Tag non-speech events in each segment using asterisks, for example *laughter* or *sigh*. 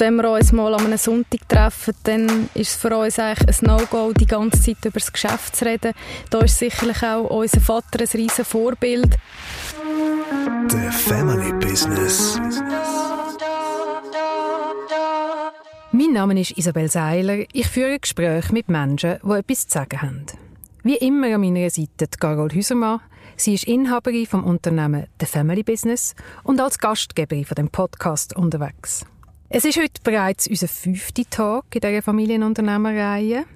Wenn wir uns mal an einem Sonntag treffen, dann ist es für uns eigentlich ein No-Go, die ganze Zeit über das Geschäft zu reden. Da ist sicherlich auch unser Vater ein riesen Vorbild. The Family Business. Mein Name ist Isabel Seiler. Ich führe Gespräche mit Menschen, die etwas zu sagen haben. Wie immer an meiner Seite die Carol Hüsermann. Sie ist Inhaberin vom Unternehmen The Family Business und als Gastgeberin von dem Podcast unterwegs. Es ist heute bereits unser fünfter Tag in dieser Familienunternehmerreihe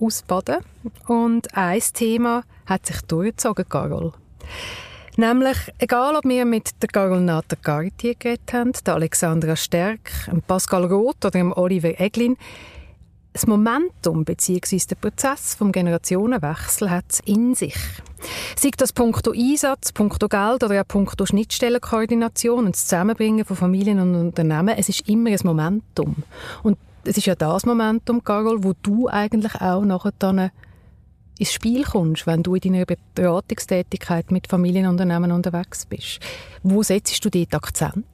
aus Baden. Und ein Thema hat sich durchgezogen, Carol. Nämlich, egal ob wir mit der Carol Natter Cartier geredet haben, der Alexandra Stärk, Pascal Roth oder dem Oliver Eglin, das Momentum bzw. der Prozess vom Generationenwechsel hat es in sich. Sei das punkto Einsatz, punkto Geld oder auch punkto Schnittstellenkoordination und das Zusammenbringen von Familien und Unternehmen, es ist immer ein Momentum. Und es ist ja das Momentum, Carol, wo du eigentlich auch nachher dann ins Spiel kommst, wenn du in deiner Beratungstätigkeit mit Familienunternehmen unterwegs bist. Wo setzt du dort Akzent?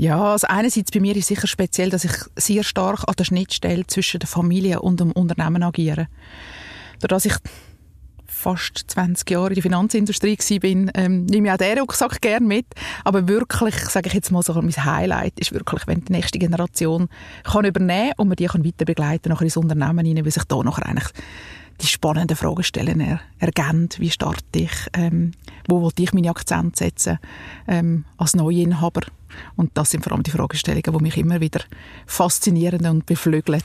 Ja, also einerseits bei mir ist sicher speziell, dass ich sehr stark an der Schnittstelle zwischen der Familie und dem Unternehmen agiere. Dadurch, dass ich fast 20 Jahre in der Finanzindustrie war, ähm, nehme ich auch diesen Rucksack gerne mit. Aber wirklich, sage ich jetzt mal so, mein Highlight ist wirklich, wenn die nächste Generation kann übernehmen und man die kann weiter begleiten nachher ins Unternehmen hinein, weil sich da nachher eigentlich die spannenden Fragen stellen er, ergänzt. Wie starte ich? Ähm, wo wollte ich meine Akzente setzen ähm, als Neuinhaber? Und das sind vor allem die Fragestellungen, die mich immer wieder faszinieren und beflügeln.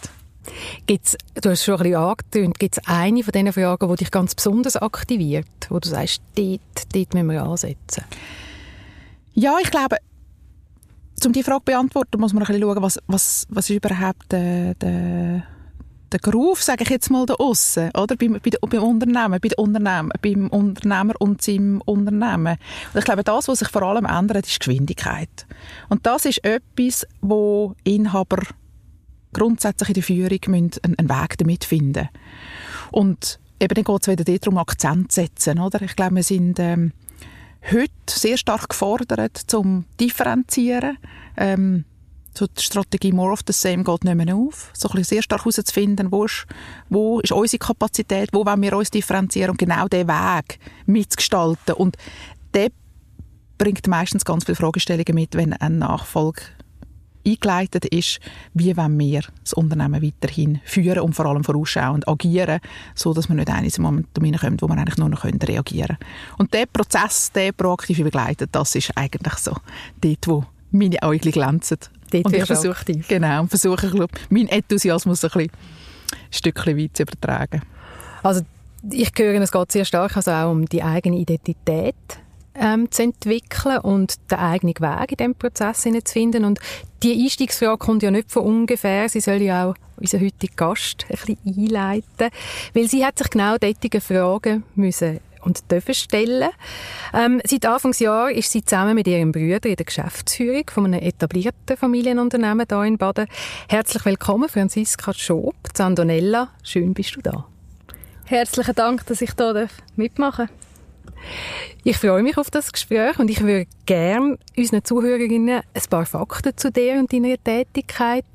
Gibt's, du hast schon ein bisschen angetönt, gibt es eine von diesen Fragen, die dich ganz besonders aktiviert, wo du sagst, dort, dort müssen wir ansetzen? Ja, ich glaube, um diese Frage zu beantworten, muss man ein bisschen schauen, was, was, was ist überhaupt der, der der Groove, sage ich jetzt mal da aussen, oder? Beim, bei, beim Unternehmen, bei Unternehmen, beim Unternehmer und seinem Unternehmen. Und ich glaube, das, was sich vor allem ändert, ist Geschwindigkeit. Und das ist etwas, wo Inhaber grundsätzlich in der Führung einen, einen Weg damit finden Und eben geht es wieder darum, Akzent zu setzen, oder? Ich glaube, wir sind ähm, heute sehr stark gefordert, zum differenzieren, ähm, so die Strategie More of the Same geht nicht mehr auf. So ein bisschen sehr stark herauszufinden, wo ist, wo ist unsere Kapazität, wo wollen wir uns differenzieren und genau diesen Weg mitzugestalten. Und der bringt meistens ganz viele Fragestellungen mit, wenn ein Nachfolge eingeleitet ist, wie wollen wir das Unternehmen weiterhin führen und vor allem vorausschauend agieren, so dass wir nicht in ein Momentum hineinkommen, wo wir eigentlich nur noch reagieren können. Und der Prozess, der proaktive begleitet, das ist eigentlich so dort, wo meine Augen glänzen. Dort und ich versuche, genau, und versuche glaub, meinen Enthusiasmus ein, bisschen, ein Stückchen weit zu übertragen. Also ich höre, es geht sehr stark also auch um die eigene Identität ähm, zu entwickeln und den eigenen Weg in diesem Prozess zu finden. Und die Einstiegsfrage kommt ja nicht von ungefähr. Sie soll ja auch unseren heutigen Gast ein bisschen einleiten, weil sie hat sich genau diese Fragen müssen und dürfen stellen. Ähm, seit Anfangsjahr ist sie zusammen mit ihrem Bruder in der Geschäftsführung von einem etablierten Familienunternehmen hier in Baden. Herzlich willkommen, Franziska Schob, Zandonella. Schön bist du da. Herzlichen Dank, dass ich hier mitmachen darf. Ich freue mich auf das Gespräch und ich würde gerne unseren Zuhörerinnen ein paar Fakten zu dir und deiner Tätigkeit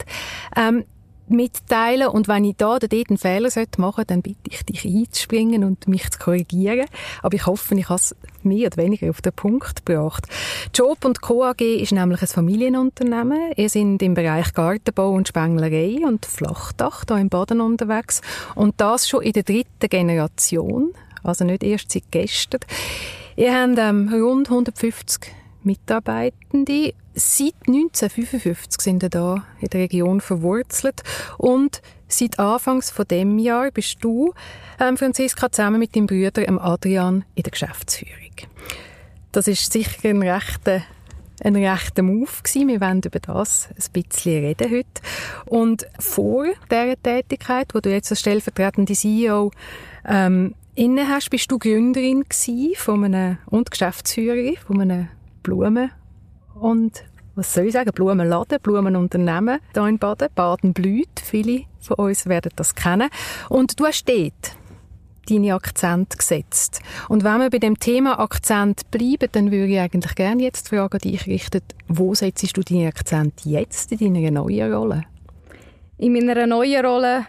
ähm, mitteilen. Und wenn ich da oder dort einen Fehler machen sollte, dann bitte ich dich einzuspringen und mich zu korrigieren. Aber ich hoffe, ich habe es mehr oder weniger auf den Punkt gebracht. Job und Co. AG ist nämlich ein Familienunternehmen. Ihr seid im Bereich Gartenbau und Spenglerei und Flachdach hier im Baden unterwegs. Und das schon in der dritten Generation. Also nicht erst seit gestern. Ihr habt ähm, rund 150 Mitarbeitende. Seit 1955 sind wir da in der Region verwurzelt und seit Anfangs von dem Jahr bist du, ähm, Franziska, zusammen mit deinem Bruder Adrian in der Geschäftsführung. Das ist sicher ein rechter ein rechter Move gewesen. Wir wollen über das ein bisschen reden heute. Und vor dieser Tätigkeit, wo du jetzt als stellvertretende CEO ähm, inne hast, bist du Gründerin von einem, und Geschäftsführerin von einem Blumen- und was soll ich sagen, Blumenladen, Blumenunternehmen hier in Baden. Baden blüht, viele von uns werden das kennen. Und du hast dort deine Akzent gesetzt. Und wenn wir bei dem Thema Akzent bleiben, dann würde ich eigentlich gerne jetzt die Frage an dich richten, wo setzt du deine Akzent jetzt in deiner neuen Rolle? In meiner neuen Rolle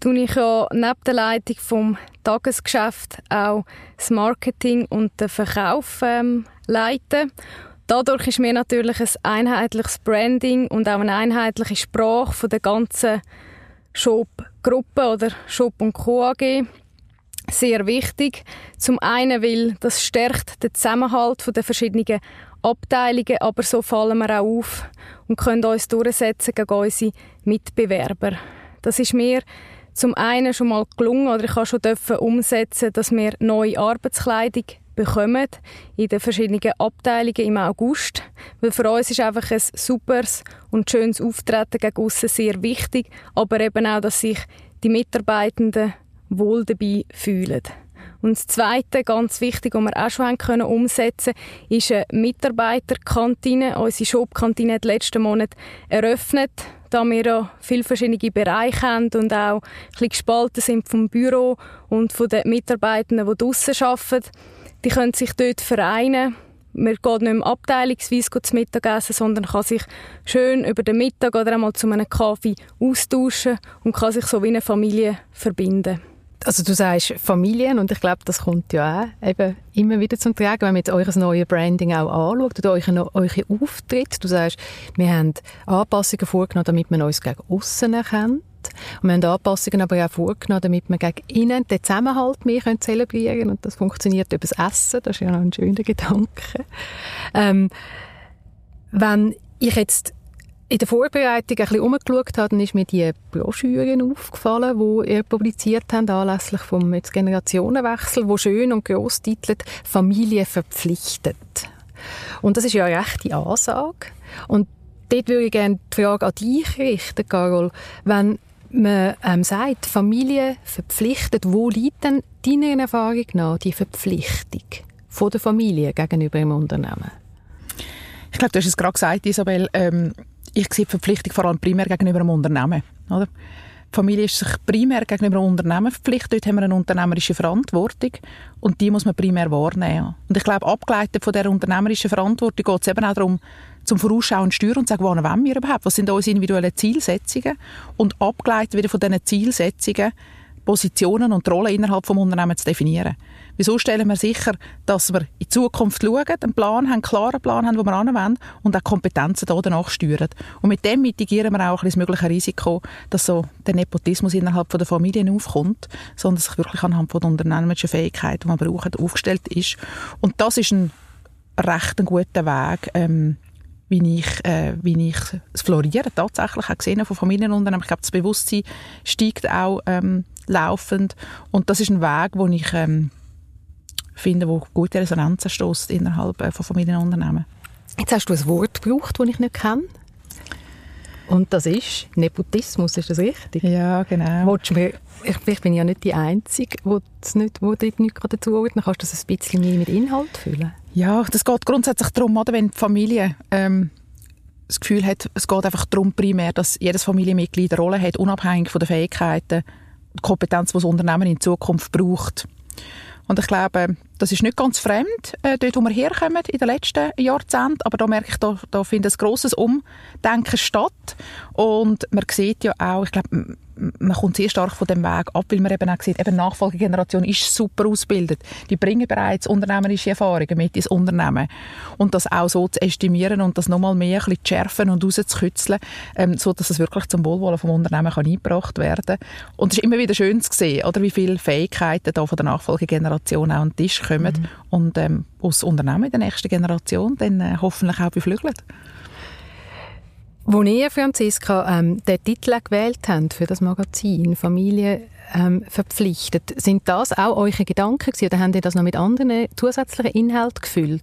tue ich ja neben der Leitung vom Tagesgeschäft auch das Marketing und den Verkauf ähm, leiten. Dadurch ist mir natürlich ein einheitliches Branding und auch eine einheitliche Sprache von der ganzen Shop-Gruppe oder Shop und Co. AG sehr wichtig. Zum einen, weil das stärkt den Zusammenhalt der verschiedenen Abteilungen, aber so fallen wir auch auf und können uns durchsetzen gegen unsere Mitbewerber. Das ist mir zum einen schon mal gelungen oder ich habe schon umsetzen, dass wir neue Arbeitskleidung bekommen in den verschiedenen Abteilungen im August. Weil für uns ist einfach ein superes und schönes Auftreten gegen aussen sehr wichtig, aber eben auch, dass sich die Mitarbeitenden wohl dabei fühlen. Und das Zweite, ganz wichtig, was wir auch schon können umsetzen können, ist eine Mitarbeiterkantine. Unsere Shopkantine hat letzten Monat eröffnet, da wir ja viele verschiedene Bereiche haben und auch ein bisschen gespalten sind vom Büro und von den Mitarbeitenden, die draussen arbeiten. Die können sich dort vereinen. Man geht nicht mehr abteilungsweise zu Mittagessen, sondern kann sich schön über den Mittag oder einmal zu einem Kaffee austauschen und kann sich so wie eine Familie verbinden. Also du sagst Familien und ich glaube, das kommt ja auch eben immer wieder zum Tragen, wenn man jetzt eures neue Branding auch anschaut oder euren, euren Auftritt. Du sagst, wir haben Anpassungen vorgenommen, damit man uns gegen aussen erkennt. Und wir haben Anpassungen aber auch vorgenommen, damit wir gegen innen den Zusammenhalt mehr zelebrieren können. Und das funktioniert über das Essen. Das ist ja noch ein schöner Gedanke. Ähm, wenn ich jetzt in der Vorbereitung ein bisschen umgeschaut habe, dann ist mir die Broschüren aufgefallen, die ihr publiziert habt, anlässlich vom jetzt Generationenwechsel, wo schön und gross titelt «Familie verpflichtet». Und das ist ja eine rechte Ansage. Und dort würde ich gerne die Frage an dich richten, Carol. Wenn man ähm, sagt, Familie verpflichtet, wo liegt denn deiner Erfahrung nach die Verpflichtung von der Familie gegenüber dem Unternehmen? Ich glaube, du hast es gerade gesagt, Isabel. Ähm, ich sehe die Verpflichtung vor allem primär gegenüber dem Unternehmen. Oder? Die Familie ist sich primär gegenüber dem Unternehmen verpflichtet. Dort haben wir eine unternehmerische Verantwortung und die muss man primär wahrnehmen. Und ich glaube, abgeleitet von der unternehmerischen Verantwortung geht es eben auch darum, zum Vorausschauen Steuern und sagen, wann wollen wir überhaupt? Was sind unsere individuellen Zielsetzungen? Und abgeleitet wieder von diesen Zielsetzungen Positionen und Rollen innerhalb des Unternehmens zu definieren. Wieso stellen wir sicher, dass wir in Zukunft schauen, einen Plan haben, einen klaren Plan haben, den wir anwenden und auch Kompetenzen da danach steuern. Und mit dem mitigieren wir auch ein das mögliche Risiko, dass so der Nepotismus innerhalb der Familien aufkommt, sondern sich wirklich anhand von der unternehmerischen Fähigkeit, die man braucht, aufgestellt ist. Und das ist ein recht guter Weg, ähm, wie ich, äh, wie ich das Florieren tatsächlich auch gesehen von Familienunternehmen. Ich glaube, das Bewusstsein steigt auch ähm, laufend und das ist ein Weg, wo ich ähm, finde, wo gute Resonanzen stößt innerhalb äh, von Familienunternehmen. Jetzt hast du ein Wort gebraucht, das ich nicht kenne. Und das ist Nepotismus, ist das richtig? Ja, genau. Mir, ich, ich, bin ja nicht die Einzige, die das nicht, wo dort nichts dazu ordnen Kannst du das ein bisschen mehr mit Inhalt füllen? Ja, das geht grundsätzlich darum, oder, wenn die Familie ähm, das Gefühl hat, es geht einfach darum primär, dass jedes Familienmitglied eine Rolle hat, unabhängig von den Fähigkeiten, die Kompetenz, die das Unternehmen in Zukunft braucht. Und ich glaube, das ist nicht ganz fremd, äh, dort, wo wir herkommen in den letzten Jahrzehnten. Aber da merke ich, da, da findet ein grosses Umdenken statt. Und man sieht ja auch, ich glaube, man kommt sehr stark von dem Weg ab, weil man eben auch sieht, eben Nachfolgegeneration ist super ausgebildet. Die bringen bereits unternehmerische Erfahrungen mit ins Unternehmen. Und das auch so zu estimieren und das nochmal mehr ein bisschen zu schärfen und rauszukützeln, ähm, so dass es wirklich zum Wohlwollen vom Unternehmen kann eingebracht werden Und es ist immer wieder schön zu sehen, oder, wie viele Fähigkeiten da von der Nachfolgegeneration auch an den Tisch kommen mhm. und ähm, aus Unternehmen in der nächsten Generation dann äh, hoffentlich auch beflügelt. Wo ihr, Franziska, ähm, den Titel gewählt habt für das Magazin «Familie ähm, verpflichtet», sind das auch eure Gedanken gewesen, oder habt ihr das noch mit anderen zusätzlichen Inhalten gefüllt?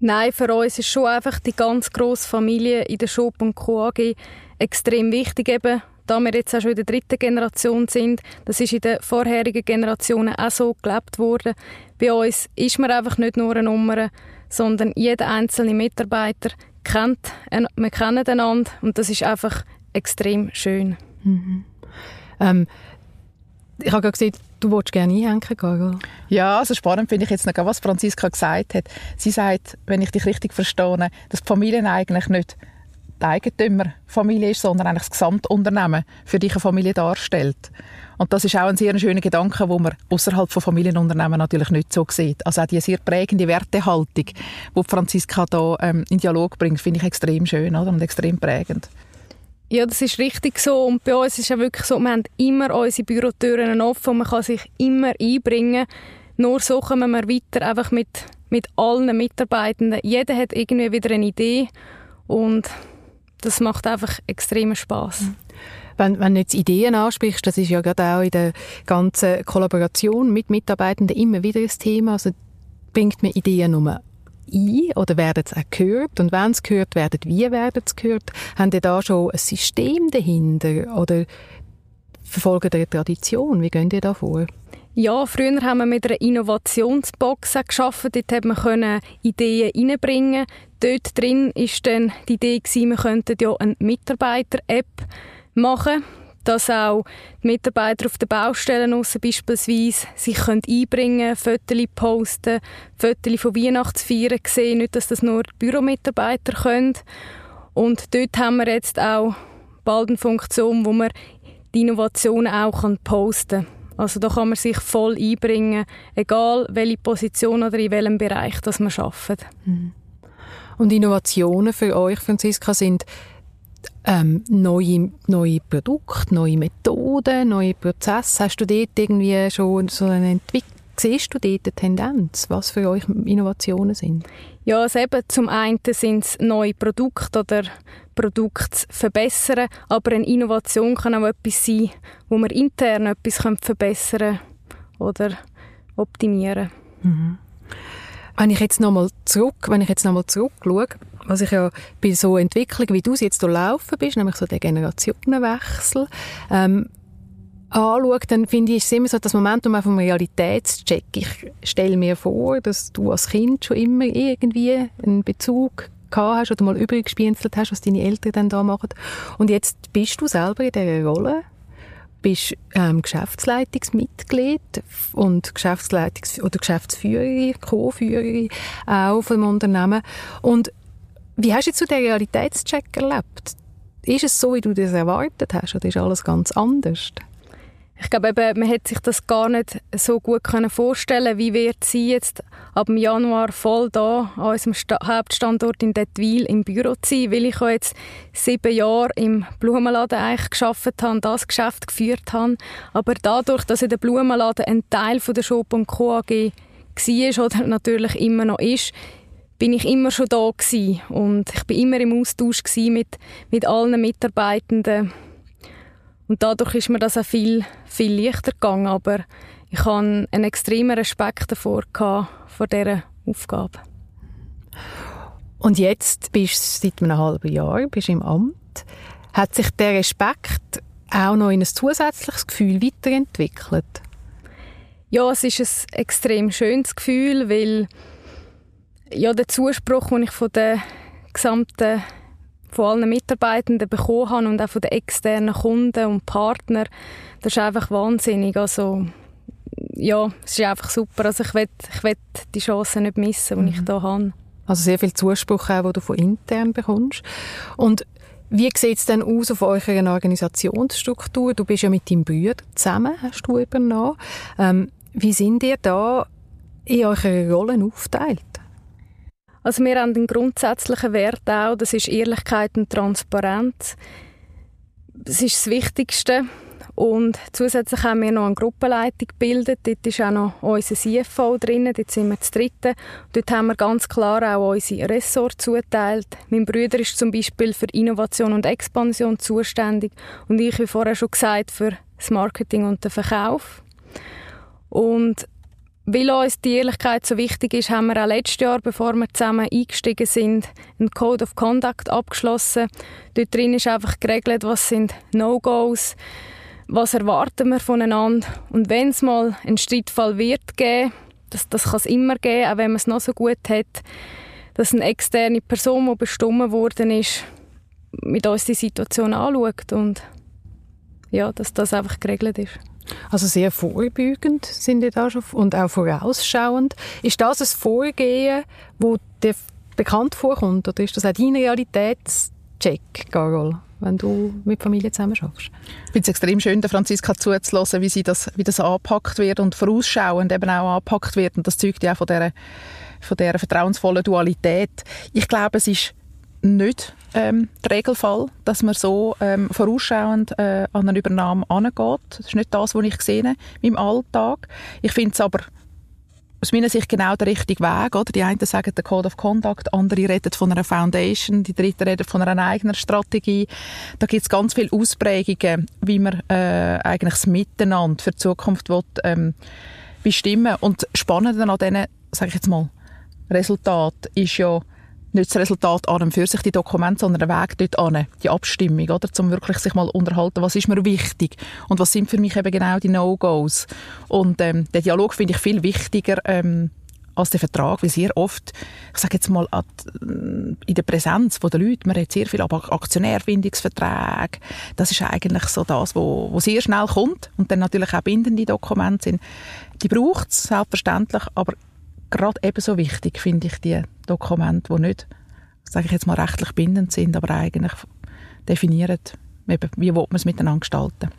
Nein, für uns ist schon einfach die ganz grosse Familie in der Shop und Co. AG extrem wichtig, eben, da wir jetzt auch schon in der dritten Generation sind. Das ist in den vorherigen Generationen auch so gelebt worden. Bei uns ist man einfach nicht nur eine Nummer, sondern jeder einzelne Mitarbeiter kennt, wir kennen einander und das ist einfach extrem schön. Mhm. Ähm, ich habe gerade gesehen, Du wolltest gerne einhängen, Carol? Ja, also spannend finde ich jetzt noch, was Franziska gesagt hat. Sie sagt, wenn ich dich richtig verstehe, dass die Familie eigentlich nicht die Eigentümerfamilie ist, sondern eigentlich das Gesamtunternehmen für dich eine Familie darstellt. Und das ist auch ein sehr schöner Gedanke, wo man außerhalb von Familienunternehmen natürlich nicht so sieht. Also auch die sehr prägende Wertehaltung, die Franziska da ähm, in Dialog bringt, finde ich extrem schön oder? und extrem prägend. Ja, das ist richtig so. Und bei uns ist es ja wirklich so, wir haben immer unsere Bürotüren offen und man kann sich immer einbringen. Nur so kommen wir weiter, einfach mit, mit allen Mitarbeitenden. Jeder hat irgendwie wieder eine Idee und das macht einfach extremen Spaß. Mhm. Wenn, wenn du jetzt Ideen ansprichst, das ist ja gerade auch in der ganzen Kollaboration mit Mitarbeitenden immer wieder ein Thema. Also bringt man Ideen nur ein oder werden sie auch gehört? Und wenn sie gehört werden, wie werden sie gehört? Haben die da schon ein System dahinter oder verfolgen die eine Tradition? Wie gehen die da vor? Ja, früher haben wir mit einer Innovationsbox geschaffen. Dort konnte man Ideen reinbringen. Dort drin ist dann die Idee wir könnten ja eine Mitarbeiter-App machen dass auch die Mitarbeiter auf den Baustellen aussen beispielsweise sich einbringen können, Fotos posten, Fotos von Weihnachtsfeiern sehen, nicht, dass das nur die Büromitarbeiter können. Und dort haben wir jetzt auch bald eine Funktion, wo man die Innovationen auch posten kann. Also da kann man sich voll einbringen, egal welche Position oder in welchem Bereich das man arbeitet. Mhm. Und Innovationen für euch, Franziska, sind ähm, neue, neue Produkte, neue Methoden, neue Prozesse. Hast du dort irgendwie schon so eine Entwicklung? Siehst du dort eine Tendenz, was für euch Innovationen sind? Ja, also eben, zum einen sind es neue Produkte oder Produkte zu verbessern, aber eine Innovation kann auch etwas sein, wo man intern etwas verbessern oder optimieren mhm. Wenn ich jetzt nochmal zurück, wenn ich jetzt nochmal zurückschaue, was ich ja bei so Entwicklung, wie du sie jetzt laufen bist, nämlich so der Generationenwechsel, ähm, anschaue, dann finde ich es immer so das Momentum auch vom Realitätscheck. Ich stelle mir vor, dass du als Kind schon immer irgendwie einen Bezug gehabt hast oder mal übrig gespienzelt hast, was deine Eltern dann da machen. Und jetzt bist du selber in dieser Rolle, bist ähm, Geschäftsleitungsmitglied und Geschäftsleitungs- oder Geschäftsführerin, Co-Führerin auch vom Unternehmen. Und wie hast du jetzt so den Realitätscheck erlebt? Ist es so, wie du das erwartet hast, oder ist alles ganz anders? Ich glaube, eben, man hätte sich das gar nicht so gut können vorstellen wie wird sie jetzt ab Januar voll da an unserem Sta Hauptstandort in Detwil im Büro sein, weil ich jetzt sieben Jahre im Blumenladen eigentlich geschafft habe, das Geschäft geführt habe. Aber dadurch, dass in der Blumenladen ein Teil von der Shop Co. AG war oder natürlich immer noch ist, bin ich immer schon da gewesen. und ich bin immer im Austausch mit, mit allen Mitarbeitenden und dadurch ist mir das auch viel, viel leichter gegangen, aber ich hatte einen extremen Respekt davor gehabt, vor dieser Aufgabe. Und jetzt bist du seit einem halben Jahr bist im Amt. Hat sich der Respekt auch noch in ein zusätzliches Gefühl weiterentwickelt? Ja, es ist ein extrem schönes Gefühl, weil ja, der Zuspruch, den ich von der gesamten von allen Mitarbeitenden bekommen habe und auch von den externen Kunden und Partnern, das ist einfach wahnsinnig. Also, ja, es ist einfach super. Also ich will, ich will die Chancen nicht missen, die mhm. ich hier habe. Also sehr viel Zuspruch auch, den du von intern bekommst. Und wie sieht es denn aus auf eurer Organisationsstruktur? Du bist ja mit deinem Bruder zusammen, hast du übernommen. Ähm, wie sind ihr da in euren Rollen aufgeteilt? Also wir haben den grundsätzlichen Wert auch, das ist Ehrlichkeit und Transparenz. Das ist das Wichtigste. Und zusätzlich haben wir noch eine Gruppenleitung gebildet. Dort ist auch noch unser CFO drin. Dort sind wir das Dritte. Dort haben wir ganz klar auch unsere Ressort zuteilt. Mein Bruder ist zum Beispiel für Innovation und Expansion zuständig und ich, wie vorher schon gesagt, für das Marketing und den Verkauf. Und weil uns die Ehrlichkeit so wichtig ist, haben wir auch letztes Jahr, bevor wir zusammen eingestiegen sind, einen Code of Conduct abgeschlossen. Dort drin ist einfach geregelt, was sind No-Gos, was erwarten wir voneinander. Und wenn es mal einen Streitfall wird geben, das, das kann es immer geben, auch wenn man es noch so gut hat, dass eine externe Person, die bestimmt worden ist, mit uns die Situation anschaut und ja, dass das einfach geregelt ist. Also sehr vorbeugend sind die da schon und auch vorausschauend. Ist das ein Vorgehen, wo dir bekannt vorkommt oder ist das auch dein Realitätscheck, Carol? wenn du mit Familie zusammen schaffst. Ich finde es extrem schön, der Franziska zuzuhören, wie, sie das, wie das angepackt wird und vorausschauend eben auch angepackt wird. Und das zeugt ja auch von dieser, von dieser vertrauensvollen Dualität. Ich glaube, es ist nicht ähm, der Regelfall, dass man so ähm, vorausschauend äh, an eine Übernahme angeht. Das ist nicht das, was ich sehe in meinem Alltag. Ich finde es aber aus meiner Sicht genau der richtige Weg. Oder? Die einen sagen der Code of Conduct, andere reden von einer Foundation, die dritten reden von einer eigenen Strategie. Da gibt es ganz viele Ausprägungen, wie man äh, eigentlich das Miteinander für die Zukunft will, ähm, bestimmen Und spannend an diesen, sage ich jetzt mal, Resultat ist ja, nicht das Resultat an und für sich, die Dokumente, sondern der Weg dort an, die Abstimmung, oder, um wirklich sich mal unterhalten, was ist mir wichtig und was sind für mich eben genau die No-Gos. Und ähm, der Dialog finde ich viel wichtiger ähm, als der Vertrag, weil sehr oft, ich sage jetzt mal, in der Präsenz der Leute, man hat sehr viel aber Aktionärbindungsverträge, das ist eigentlich so das, wo, wo sehr schnell kommt und dann natürlich auch bindende Dokumente sind. Die braucht es selbstverständlich, aber gerade ebenso wichtig finde ich die Dokumente, die nicht, sage ich jetzt mal, rechtlich bindend sind, aber eigentlich definieren, wie man es miteinander gestalten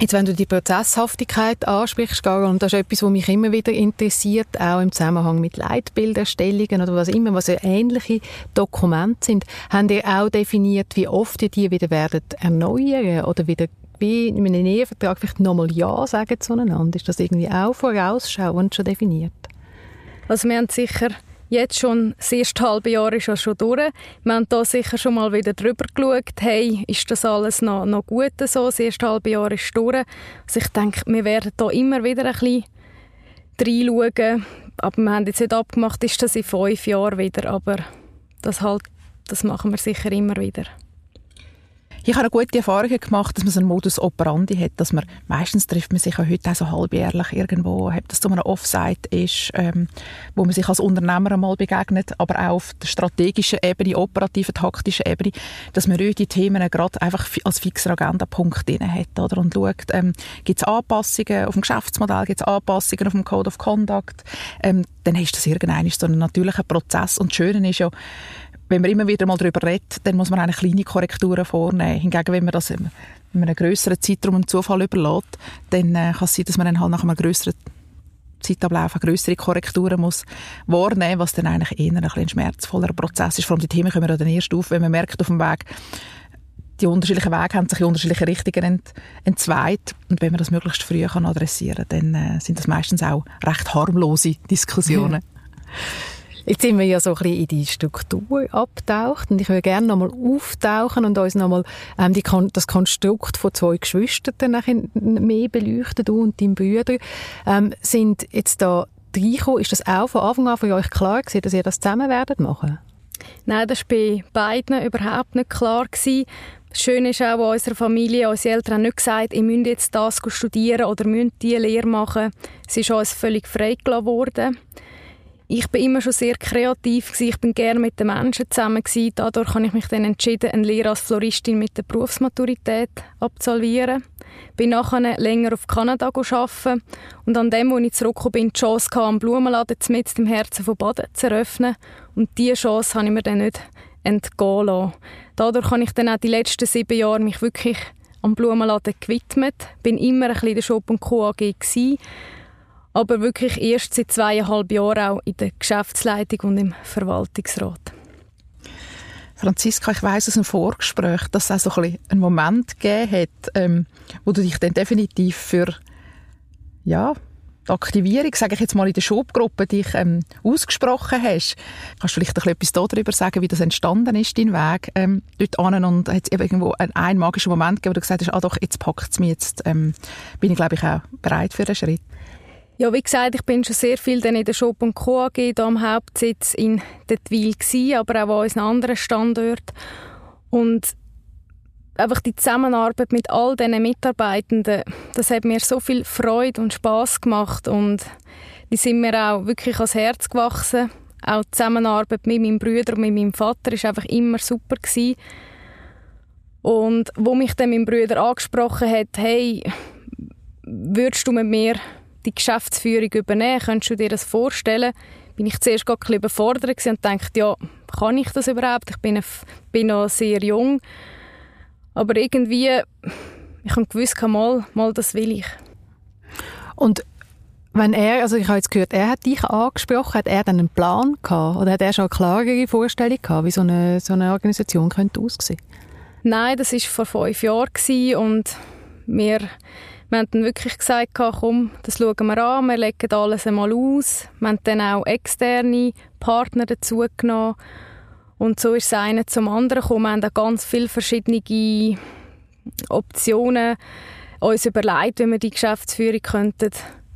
Jetzt, wenn du die Prozesshaftigkeit ansprichst, und das ist etwas, was mich immer wieder interessiert, auch im Zusammenhang mit Leitbilderstellungen oder was immer, was ja ähnliche Dokumente sind, haben ihr auch definiert, wie oft ihr die wieder werden erneuern oder wieder wie in einem Ehevertrag vielleicht nochmal Ja sagen zueinander? Ist das irgendwie auch vorausschauend schon definiert? Also wir haben sicher jetzt schon, das erste halbe Jahr ist ja schon durch. Wir haben da sicher schon mal wieder drüber geschaut, hey, ist das alles noch, noch gut so? Das erste halbe Jahr ist durch. Also ich denke, wir werden da immer wieder ein bisschen reinschauen. Aber wir haben jetzt nicht abgemacht, ist das in fünf Jahren wieder. Aber das, halt, das machen wir sicher immer wieder. Ich habe eine gute Erfahrung gemacht, dass man so einen Modus operandi hat, dass man, meistens trifft man sich ja heute auch so halbjährlich irgendwo, ob das zu einem Offsite ist, ähm, wo man sich als Unternehmer einmal begegnet, aber auch auf der strategischen Ebene, operativen, taktischen Ebene, dass man die Themen gerade einfach als fixer Agendapunkt drin hat, oder? Und schaut, ähm, gibt es Anpassungen auf dem Geschäftsmodell, gibt es Anpassungen auf dem Code of Conduct, ähm, dann ist das irgendein so ein natürlicher Prozess und das Schöne ist ja, wenn man immer wieder mal darüber redet, dann muss man eine kleine Korrekturen vornehmen. Hingegen, wenn man das in einem größeren Zeitraum einem Zufall überlässt, dann äh, kann es sein, dass man dann halt nach einem größeren Zeitablauf größere Korrekturen muss wahrnehmen, was dann eigentlich eher ein, ein schmerzvollerer Prozess ist. Vor allem die Themen kommen dann erst auf, wenn man merkt auf dem Weg, die unterschiedlichen Wege haben sich in unterschiedliche Richtungen ent, entzweit. Und wenn man das möglichst früh kann adressieren kann, dann äh, sind das meistens auch recht harmlose Diskussionen. *laughs* Jetzt sind wir ja so ein bisschen in die Struktur abtaucht und ich würde gerne nochmal auftauchen und uns nochmal ähm, die, das Konstrukt von zwei Geschwistern mehr beleuchten, du und dein Brüder. Ähm, sind jetzt da reingekommen, ist das auch von Anfang an für euch klar gewesen, dass ihr das zusammen werdet machen? Nein, das war bei beiden überhaupt nicht klar gewesen. Das Schöne ist auch, in unserer Familie, unsere Eltern haben nicht gesagt, ihr müsst jetzt das studieren oder müsst diese Lehre machen. Es ist uns völlig freigelassen worden ich bin immer schon sehr kreativ gewesen. Ich bin gerne mit den Menschen zusammen gewesen. Dadurch habe ich mich dann entschieden, eine Lehre als Floristin mit der Berufsmaturität absolvieren. Bin nachher länger auf Kanada arbeiten und an dem, wo ich zurückgekommen bin, die Chance hatte, einen Blumenladen mit im Herzen von Baden zu eröffnen. Und diese Chance habe ich mir dann nicht entgehen lassen. Dadurch habe ich dann auch die letzten sieben Jahre mich wirklich am Blumenladen gewidmet. Bin immer ein bisschen in der Shop Co. AG gewesen aber wirklich erst seit zweieinhalb Jahren auch in der Geschäftsleitung und im Verwaltungsrat. Franziska, ich weiss aus einem Vorgespräch, dass es auch so ein einen Moment gegeben hat, ähm, wo du dich dann definitiv für ja, die Aktivierung, sage ich jetzt mal in der Schubgruppe, dich ähm, ausgesprochen hast. Kannst du vielleicht etwas darüber sagen, wie das entstanden ist, dein Weg ähm, dort an und hat es irgendwo einen, einen magischen Moment gegeben, wo du gesagt hast, ah doch, jetzt packt es mich, jetzt ähm, bin ich glaube ich auch bereit für einen Schritt. Ja, wie gesagt, ich bin schon sehr viel in der Shop Co. AG hier am Hauptsitz in Detwil aber auch an unseren anderen Standorten. Und einfach die Zusammenarbeit mit all diesen Mitarbeitenden, das hat mir so viel Freude und Spaß gemacht und die sind mir auch wirklich ans Herz gewachsen. Auch die Zusammenarbeit mit meinem Bruder und mit meinem Vater ist einfach immer super gewesen. Und wo mich dann mein Bruder angesprochen hat, hey, würdest du mit mir die Geschäftsführung übernehmen? Könntest du dir das vorstellen? Bin ich zuerst gar ein bisschen überfordert und dachte, ja, kann ich das überhaupt? Ich bin, bin noch sehr jung. Aber irgendwie, ich habe gewusst, mal, mal, das will ich. Und wenn er, also ich habe jetzt gehört, er hat dich angesprochen, hat er dann einen Plan gehabt oder hat er schon eine klarere Vorstellung gehabt, wie so eine, so eine Organisation könnte aussehen? Nein, das war vor fünf Jahren und wir, wir haben dann wirklich gesagt, komm, das schauen wir an, wir legen alles einmal aus. Wir haben dann auch externe Partner dazu genommen und so ist es eine zum anderen gekommen. Wir haben auch ganz viele verschiedene Optionen uns überlegt, wie wir die Geschäftsführung könnten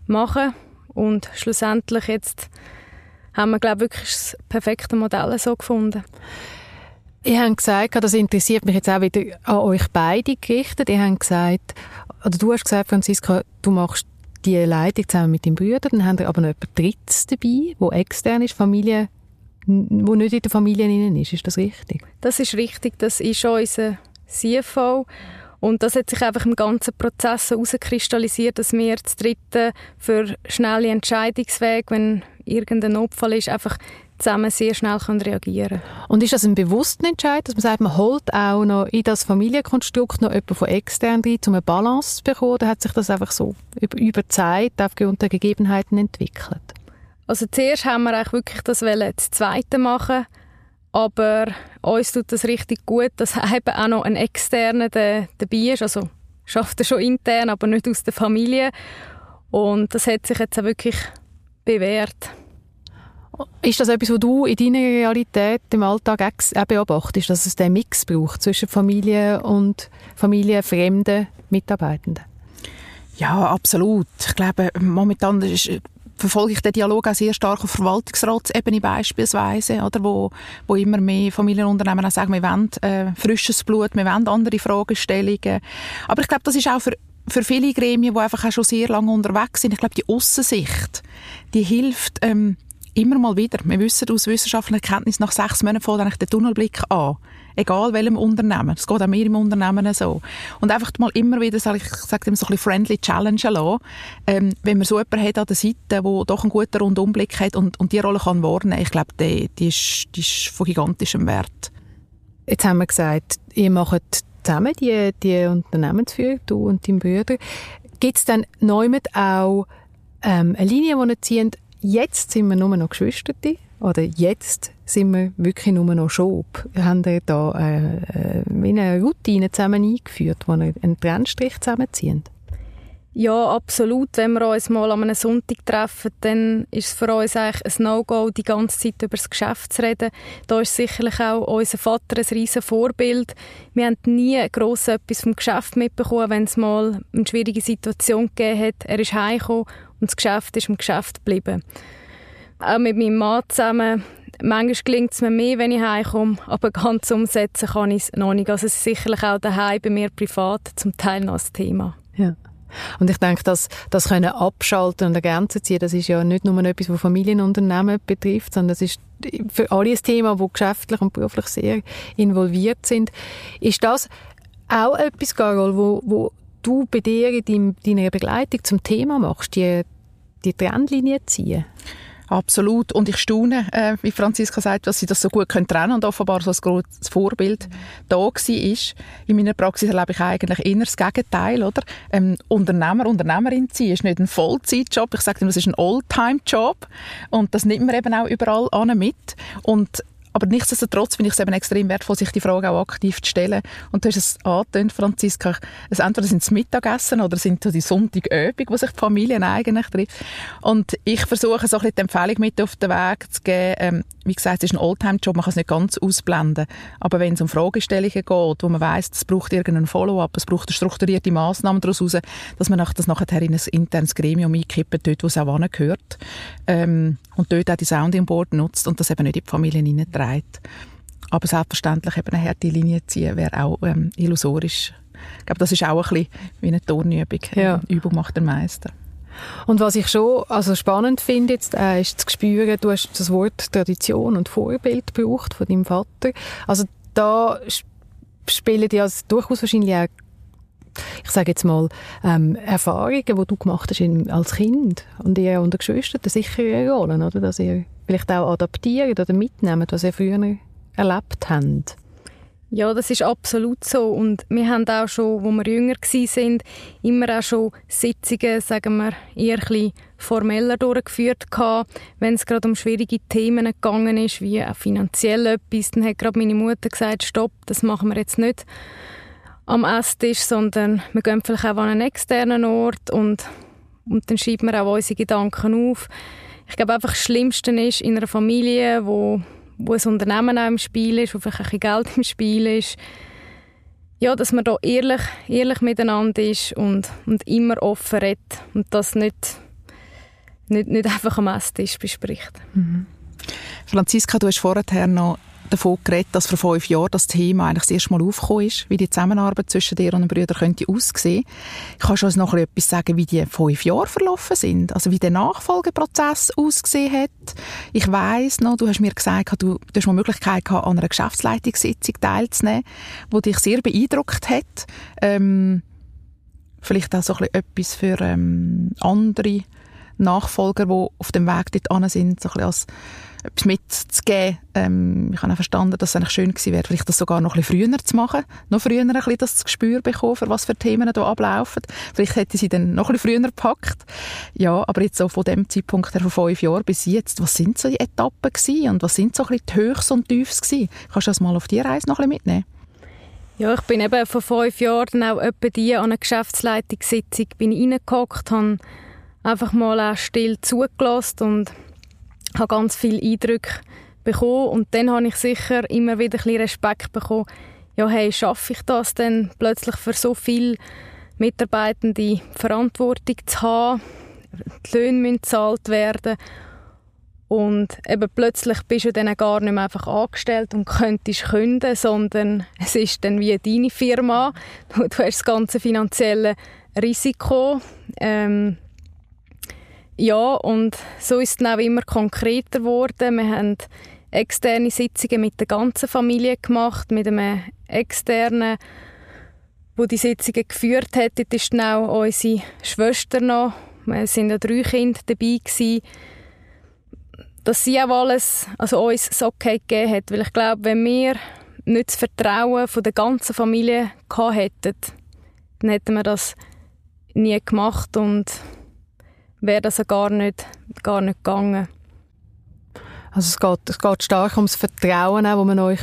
machen und schlussendlich jetzt haben wir glaube wirklich das perfekte Modell so gefunden. Ihr habt gesagt, das interessiert mich jetzt auch wieder an euch beide gerichtet. Ihr habt gesagt, oder du hast gesagt, Franziska, du machst die Leitung zusammen mit deinem Bruder, dann haben wir aber noch jemand Drittes dabei, wo extern ist, Familie, wo nicht in der Familie ist. Ist das richtig? Das ist richtig. Das ist unser CFO und das hat sich einfach im ganzen Prozess herauskristallisiert, dass wir das Dritte für schnelle Entscheidungswege, wenn irgendein Notfall ist, einfach zusammen sehr schnell können reagieren Und ist das ein bewusster Entscheid, dass man sagt, man holt auch noch in das Familienkonstrukt noch jemanden von extern rein, um eine Balance zu bekommen, oder hat sich das einfach so über, über Zeit aufgrund der Gegebenheiten entwickelt? Also zuerst haben wir eigentlich wirklich das das Zweite machen aber uns tut das richtig gut, dass *laughs* eben auch noch ein Externer dabei ist. Also schafft er schon intern, aber nicht aus der Familie. Und das hat sich jetzt auch wirklich bewährt. Ist das etwas, was du in deiner Realität im Alltag auch beobachtest, dass es den Mix braucht zwischen Familie und familienfremden Mitarbeitenden? Ja, absolut. Ich glaube, momentan ist verfolge ich den Dialog auch sehr stark auf Verwaltungsratsebene beispielsweise, oder, wo, wo immer mehr Familienunternehmen auch sagen, wir wollen äh, frisches Blut, wir wollen andere Fragestellungen. Aber ich glaube, das ist auch für für viele Gremien, die einfach auch schon sehr lange unterwegs sind, ich glaube, die Aussicht, die hilft ähm, immer mal wieder. Wir wissen aus wissenschaftlicher Kenntnis, nach sechs Monaten fängt eigentlich der Tunnelblick an egal welchem Unternehmen. Es geht auch mir im Unternehmen so. Und einfach mal immer wieder, sage ich, sage immer so ein bisschen friendly Challenge lassen, ähm, wenn man so jemanden hat an der Seite, der doch einen guten Rundumblick hat und, und die Rolle kann wahrnehmen, ich glaube, die, die, ist, die ist von gigantischem Wert. Jetzt haben wir gesagt, ihr macht zusammen die, die Unternehmensführung, du und dein Bruder. Gibt es dann neu auch ähm, eine Linie, die ihr zieht, jetzt sind wir nur noch Geschwister, oder jetzt sind wir wirklich nur noch Schob. Haben wir da äh, äh, eine Routine zusammen eingeführt, wo wir einen Trennstrich zusammenziehen? Ja, absolut. Wenn wir uns mal an einem Sonntag treffen, dann ist es für uns eigentlich ein No-Go, die ganze Zeit über das Geschäft zu reden. Da ist sicherlich auch unser Vater ein riesen Vorbild. Wir haben nie gross etwas vom Geschäft mitbekommen, wenn es mal eine schwierige Situation gegeben hat. Er ist heimgekommen und das Geschäft ist im Geschäft geblieben auch mit meinem Mann zusammen. Manchmal gelingt es mir mehr, wenn ich heimkomme, aber ganz umsetzen kann ich es noch nicht. Also es ist sicherlich auch daheim bei mir privat zum Teil noch ein Thema. Ja. Und ich denke, dass das können abschalten und an Grenzen ziehen, das ist ja nicht nur etwas, was Familienunternehmen betrifft, sondern das ist für alle ein Thema, die geschäftlich und beruflich sehr involviert sind. Ist das auch etwas, Carol, wo, wo du bei dir in deiner Begleitung zum Thema machst, die, die Trennlinie ziehen? Absolut. Und ich staune, äh, wie Franziska sagt, dass sie das so gut können trennen und offenbar so ein großes Vorbild da war. In meiner Praxis erlebe ich eigentlich eher das Gegenteil, oder? Ähm, Unternehmer, Unternehmerin sein ist nicht ein Vollzeitjob. Ich sage immer, das ist ein Oldtime-Job. Und das nimmt man eben auch überall an mit. Und aber nichtsdestotrotz finde ich es eben extrem wertvoll, sich die Frage auch aktiv zu stellen. Und du hast es angetönt, Franziska, es entweder sind es Mittagessen oder sind so die Sonntagabend, wo sich die Familien eigentlich trifft. Und ich versuche so ein die Empfehlung mit auf den Weg zu geben. Ähm, wie gesagt, es ist ein Oldtime-Job, man kann es nicht ganz ausblenden. Aber wenn es um Fragestellungen geht, wo man weiss, es braucht irgendeinen Follow-up, es braucht eine strukturierte Massnahmen daraus heraus, dass man das nachher in ein internes Gremium einkippt, dort, wo es auch angehört. Ähm, und dort auch die Sounding Board nutzt und das eben nicht in die Familien hineinträgt. Aber selbstverständlich eben eine harte Linie ziehen wäre auch ähm, illusorisch. Ich glaube, das ist auch ein bisschen wie eine Turnübung. Ja. Übung macht den Meister. Und was ich schon also spannend finde, jetzt, äh, ist zu spüren, du hast das Wort Tradition und Vorbild gebraucht von deinem Vater. Also da spielen ja durchaus wahrscheinlich auch ich sage jetzt mal, ähm, Erfahrungen, die du gemacht hast als Kind und ihr unter Geschwistern sicher eine Rolle, oder? Dass ihr vielleicht auch adaptiert oder mitnehmt, was ihr früher erlebt habt. Ja, das ist absolut so. Und wir haben auch schon, wo wir jünger sind, immer auch schon Sitzungen, sagen wir, eher ein formeller durchgeführt gehabt. Wenn es gerade um schwierige Themen gegangen ist, wie auch finanziell etwas, dann hat gerade meine Mutter gesagt, stopp, das machen wir jetzt nicht am Esstisch, sondern wir gehen vielleicht auch an einen externen Ort und, und dann schreiben wir auch unsere Gedanken auf. Ich glaube einfach, das Schlimmste ist in einer Familie, wo wo ein Unternehmen auch im Spiel ist, wo vielleicht ein bisschen Geld im Spiel ist, ja, dass man da ehrlich, ehrlich miteinander ist und, und immer offen redet und das nicht, nicht, nicht einfach am Esstisch bespricht. Mhm. Franziska, du hast vorher noch davon geredet, dass vor fünf Jahren das Thema eigentlich das erste Mal aufgekommen ist, wie die Zusammenarbeit zwischen dir und den Brüdern könnte aussehen. Kannst du uns noch etwas sagen, wie die fünf Jahre verlaufen sind? Also wie der Nachfolgeprozess ausgesehen hat? Ich weiss noch, du hast mir gesagt, du, du hast mal die Möglichkeit gehabt, an einer Geschäftsleitungssitzung teilzunehmen, die dich sehr beeindruckt hat. Ähm, vielleicht auch so etwas für ähm, andere Nachfolger, die auf dem Weg dort sind, so ein bisschen als etwas mitzugeben. Ähm, ich habe auch verstanden, dass es eigentlich schön gewesen wäre, vielleicht das sogar noch ein bisschen früher zu machen, noch früher ein bisschen das Gespür bekommen, für was für Themen da ablaufen. Vielleicht hätte sie dann noch ein bisschen früher gepackt. Ja, aber jetzt so von dem Zeitpunkt her, von fünf Jahren bis jetzt, was sind so die Etappen gewesen und was sind so ein bisschen die Höchst und Tiefs gewesen? Kannst du das mal auf die Reise noch ein bisschen mitnehmen? Ja, ich bin eben vor fünf Jahren auch etwa die an einer Geschäftsleitungssitzung bin reingehockt, habe einfach mal auch still zugelassen und habe ganz viele Eindrücke bekommen und dann habe ich sicher immer wieder ein bisschen Respekt bekommen, ja hey, schaffe ich das denn plötzlich für so viele Mitarbeitende Verantwortung zu haben, die Löhne müssen gezahlt werden und eben plötzlich bist du dann gar nicht mehr einfach angestellt und könntest künden, sondern *laughs* es ist dann wie deine Firma. Du, hast das ganze finanzielle Risiko. Ähm, ja, und so ist es dann auch immer konkreter geworden. Wir haben externe Sitzungen mit der ganzen Familie gemacht, mit einem externen, wo die Sitzungen geführt hat. Dort ist dann auch unsere Schwester noch. Wir sind ja drei Kinder dabei gewesen. Dass sie auch alles, also uns das Okay gegeben hat. Weil ich glaube, wenn wir nicht das Vertrauen von der ganzen Familie gehabt hätten, dann hätten wir das nie gemacht und wäre das gar nicht, gar nicht gegangen. Also es geht, es geht stark ums Vertrauen, das man euch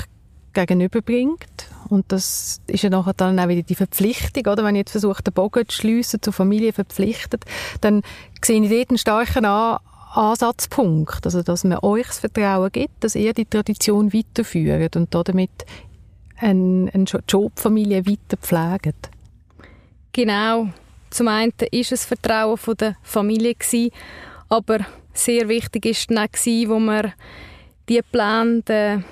gegenüberbringt. Und das ist ja nachher dann auch wieder die Verpflichtung, oder? Wenn ich jetzt versuche, den Bogen zu schliessen, zur Familie verpflichtet, dann sehe ich dort einen starken An Ansatzpunkt. Also, dass man euch das Vertrauen gibt, dass ihr die Tradition weiterführt und damit eine, eine Jobfamilie weiter pflegt. Genau. Zum einen ist es Vertrauen von der Familie gewesen, aber sehr wichtig ist dann auch, wo wir die Pläne der,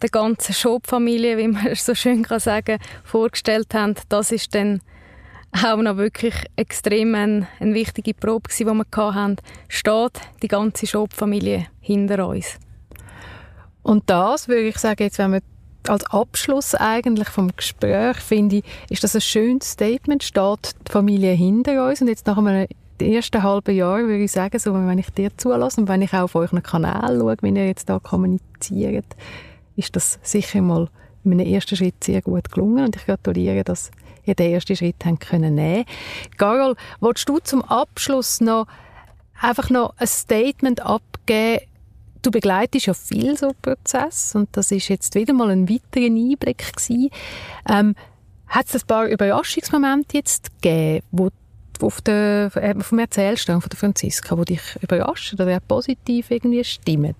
der ganzen Shop-Familie, wie man so schön kann sagen, vorgestellt haben. Das ist dann auch noch wirklich extrem eine, eine wichtige Probe gewesen, die wir hatten. Steht die ganze Shop-Familie hinter uns. Und das würde ich sagen, jetzt wenn wir als Abschluss eigentlich vom Gespräch finde ich, ist das ein schönes Statement, steht die Familie hinter uns? Und jetzt nach einem ersten halben Jahr würde ich sagen, so, wenn ich dir zulasse und wenn ich auch auf euren Kanal schaue, wie ihr jetzt da kommuniziert, ist das sicher mal in einem ersten Schritt sehr gut gelungen. Und ich gratuliere, dass ihr den ersten Schritt haben können nehmen. Carol, willst du zum Abschluss noch einfach noch ein Statement abgeben Du begleitest ja viel so Prozess und das ist jetzt wieder mal ein weiterer Einblick gewesen. Ähm, hat es ein paar Überraschungsmomente jetzt gegeben, wo auf der, äh, vom Erzählstrang von der Franziska, wo dich überrascht oder positiv irgendwie stimmt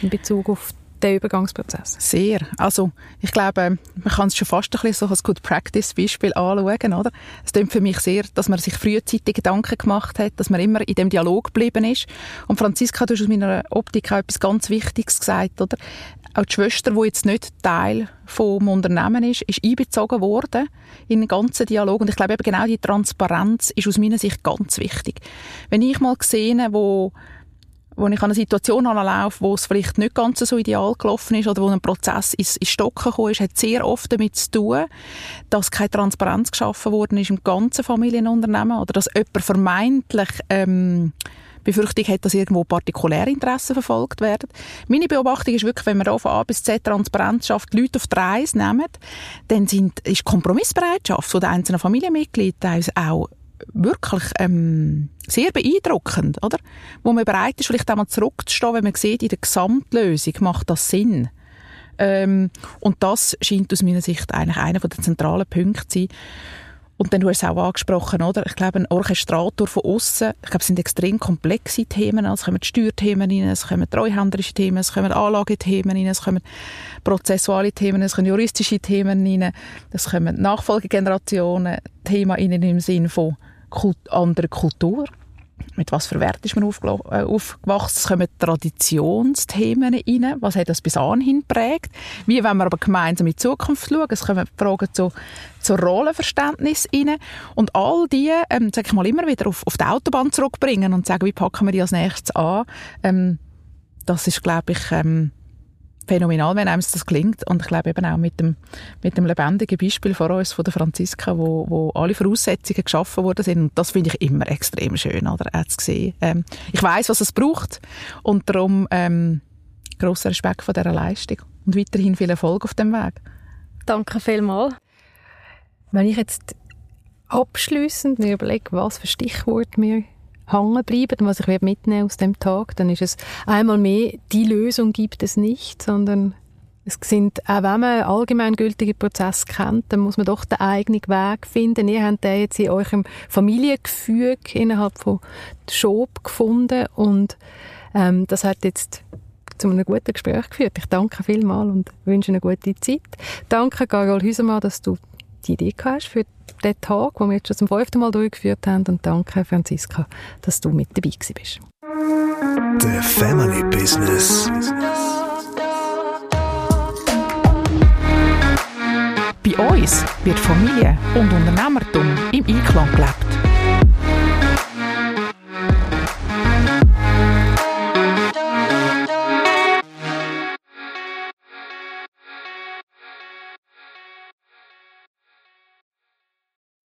in Bezug auf den Übergangsprozess? Sehr. Also ich glaube, man kann es schon fast ein bisschen so als Good Practice Beispiel anschauen. Oder? Es klingt für mich sehr, dass man sich frühzeitig Gedanken gemacht hat, dass man immer in dem Dialog geblieben ist. Und Franziska, du hast aus meiner Optik auch etwas ganz Wichtiges gesagt. Oder? Auch die Schwester, die jetzt nicht Teil vom Unternehmen ist, ist einbezogen worden in den ganzen Dialog. Und ich glaube eben genau die Transparenz ist aus meiner Sicht ganz wichtig. Wenn ich mal sehe, wo wo ich an eine Situation anlaufe, wo es vielleicht nicht ganz so ideal gelaufen ist oder wo ein Prozess ins, Stocken gekommen ist, hat sehr oft damit zu tun, dass keine Transparenz geschaffen worden ist im ganzen Familienunternehmen oder dass jemand vermeintlich ähm, Befürchtung hat, dass irgendwo partikuläre Interessen verfolgt werden. Meine Beobachtung ist wirklich, wenn man von A bis Z Transparenz schafft, die Leute auf die Reise nehmen, dann sind, ist Kompromissbereitschaft den einzelnen Familienmitgliedern auch wirklich ähm, sehr beeindruckend, oder? Wo man bereit ist, vielleicht einmal zurückzustehen, wenn man sieht, in der Gesamtlösung macht das Sinn. Ähm, und das scheint aus meiner Sicht eigentlich einer der zentralen Punkte zu sein. Und dann, du hast es auch angesprochen, oder? Ich glaube, ein Orchestrator von außen, ich glaube, es sind extrem komplexe Themen. Es kommen Steuerthemen rein, es kommen treuhänderische Themen, es kommen Anlagethemen rein, es kommen prozessuale Themen, es kommen juristische Themen rein, es kommen Nachfolgegenerationen, Themen rein im Sinne von Kult anderer Kultur. Mit was für Wert ist man äh, aufgewachsen? Es kommen Traditionsthemen rein. Was hat das bis anhin geprägt? Wie wenn wir aber gemeinsam in die Zukunft schauen? Es kommen Fragen zu, zu Rollenverständnis rein. Und all die, ähm, sag ich mal, immer wieder auf, auf die Autobahn zurückbringen und sagen, wie packen wir die als nächstes an? Ähm, das ist, glaube ich, ähm, phänomenal, wenn einem das gelingt. Und ich glaube eben auch mit dem, mit dem lebendigen Beispiel vor uns von der Franziska, wo, wo alle Voraussetzungen geschaffen worden sind. Und das finde ich immer extrem schön, oder, auch zu sehen. Ähm, ich weiß, was es braucht. Und darum ähm, grosser Respekt vor dieser Leistung. Und weiterhin viel Erfolg auf dem Weg. Danke vielmals. Wenn ich jetzt abschließend mir überlege, was für Stichwort wir hängen bleiben was ich mitnehmen aus dem Tag, dann ist es einmal mehr, die Lösung gibt es nicht, sondern es sind, auch wenn man allgemeingültige Prozess kennt, dann muss man doch den eigenen Weg finden. Ihr habt den jetzt in eurem Familiengefüge innerhalb von Schob gefunden und ähm, das hat jetzt zu einem guten Gespräch geführt. Ich danke vielmals und wünsche eine gute Zeit. Danke, Carol Hüsemann, dass du die Idee hast für den Tag, den wir jetzt schon zum fünften Mal durchgeführt haben. Und danke, Franziska, dass du mit dabei bist. The Family Business. Bei uns wird Familie und Unternehmertum im Einklang gelebt.